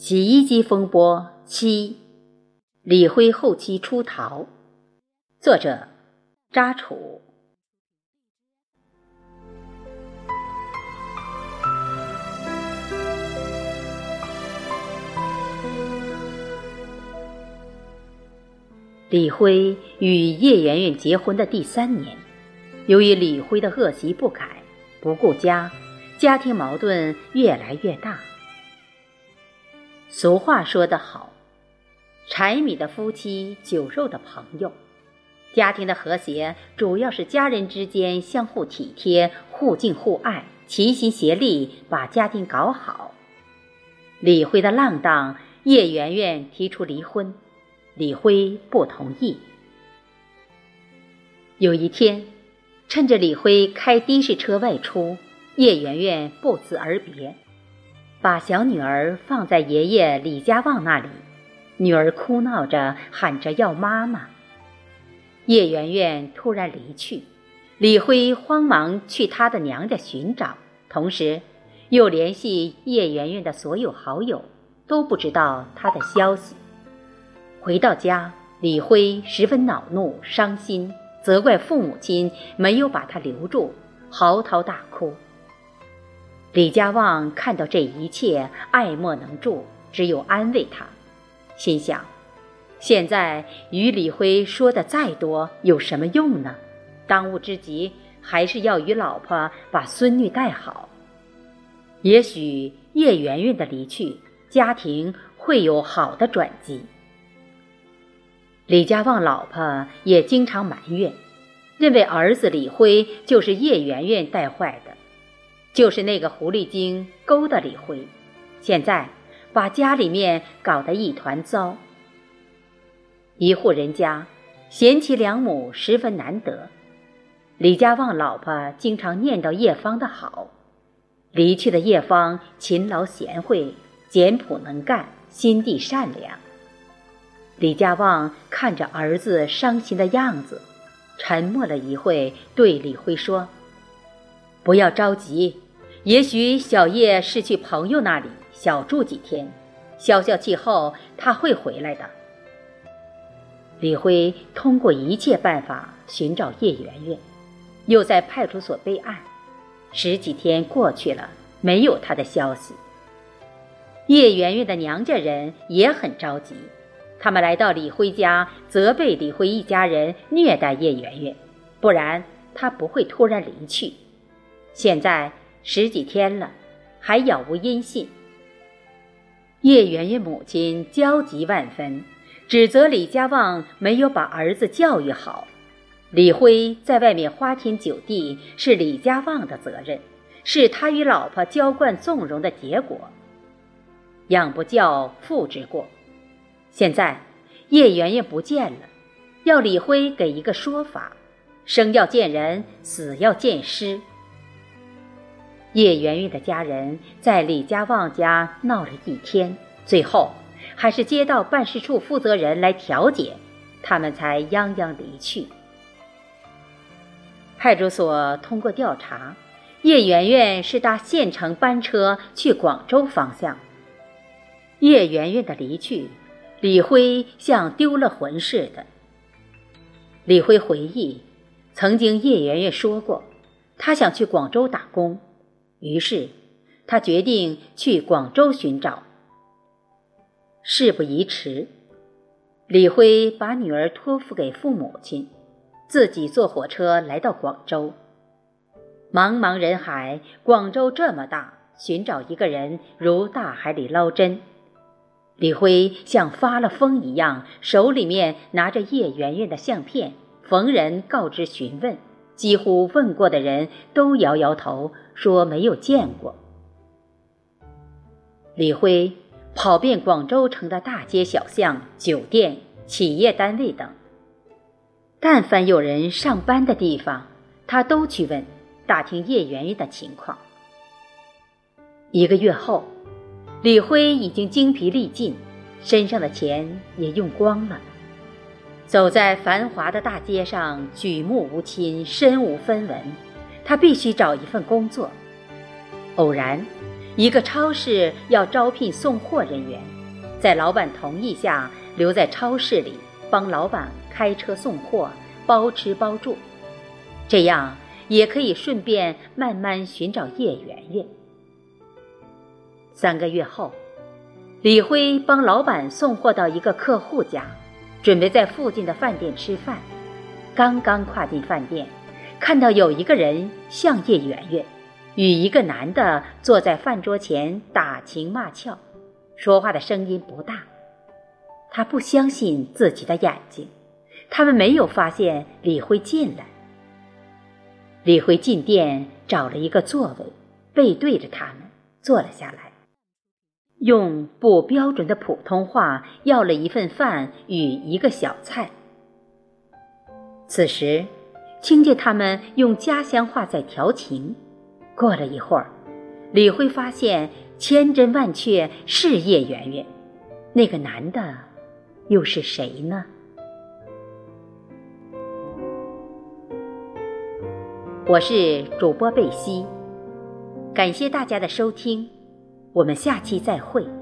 洗衣机风波七，李辉后期出逃。作者：扎楚。李辉与叶圆圆结婚的第三年，由于李辉的恶习不改，不顾家，家庭矛盾越来越大。俗话说得好，柴米的夫妻，酒肉的朋友。家庭的和谐，主要是家人之间相互体贴、互敬互爱，齐心协力把家庭搞好。李辉的浪荡，叶圆圆提出离婚。李辉不同意。有一天，趁着李辉开的士车外出，叶圆圆不辞而别，把小女儿放在爷爷李家旺那里。女儿哭闹着喊着要妈妈。叶圆圆突然离去，李辉慌忙去她的娘家寻找，同时又联系叶圆圆的所有好友，都不知道她的消息。回到家，李辉十分恼怒、伤心，责怪父母亲没有把他留住，嚎啕大哭。李家旺看到这一切，爱莫能助，只有安慰他，心想：现在与李辉说的再多有什么用呢？当务之急还是要与老婆把孙女带好。也许叶圆圆的离去，家庭会有好的转机。李家旺老婆也经常埋怨，认为儿子李辉就是叶圆圆带坏的，就是那个狐狸精勾搭李辉，现在把家里面搞得一团糟。一户人家，贤妻良母十分难得。李家旺老婆经常念叨叶芳的好，离去的叶芳勤劳贤惠、简朴能干、心地善良。李家旺看着儿子伤心的样子，沉默了一会，对李辉说：“不要着急，也许小叶是去朋友那里小住几天，消消气后他会回来的。”李辉通过一切办法寻找叶圆圆，又在派出所备案，十几天过去了，没有他的消息。叶圆圆的娘家人也很着急。他们来到李辉家，责备李辉一家人虐待叶圆圆，不然他不会突然离去。现在十几天了，还杳无音信。叶圆圆母亲焦急万分，指责李家旺没有把儿子教育好。李辉在外面花天酒地是李家旺的责任，是他与老婆娇惯纵容的结果。养不教，父之过。现在叶圆圆不见了，要李辉给一个说法。生要见人，死要见尸。叶圆圆的家人在李家旺家闹了一天，最后还是街道办事处负责人来调解，他们才泱泱离去。派出所通过调查，叶圆圆是搭县城班车去广州方向。叶圆圆的离去。李辉像丢了魂似的。李辉回忆，曾经叶圆圆说过，他想去广州打工，于是他决定去广州寻找。事不宜迟，李辉把女儿托付给父母亲，自己坐火车来到广州。茫茫人海，广州这么大，寻找一个人如大海里捞针。李辉像发了疯一样，手里面拿着叶圆圆的相片，逢人告知询问，几乎问过的人都摇摇头，说没有见过。李辉跑遍广州城的大街小巷、酒店、企业单位等，但凡有人上班的地方，他都去问，打听叶媛媛的情况。一个月后。李辉已经精疲力尽，身上的钱也用光了。走在繁华的大街上，举目无亲，身无分文，他必须找一份工作。偶然，一个超市要招聘送货人员，在老板同意下留在超市里帮老板开车送货，包吃包住，这样也可以顺便慢慢寻找叶圆圆。三个月后，李辉帮老板送货到一个客户家，准备在附近的饭店吃饭。刚刚跨进饭店，看到有一个人像叶圆圆，与一个男的坐在饭桌前打情骂俏，说话的声音不大。他不相信自己的眼睛，他们没有发现李辉进来。李辉进店找了一个座位，背对着他们坐了下来。用不标准的普通话要了一份饭与一个小菜。此时，听见他们用家乡话在调情。过了一会儿，李辉发现千真万确是叶圆圆，那个男的又是谁呢？我是主播贝西，感谢大家的收听。我们下期再会。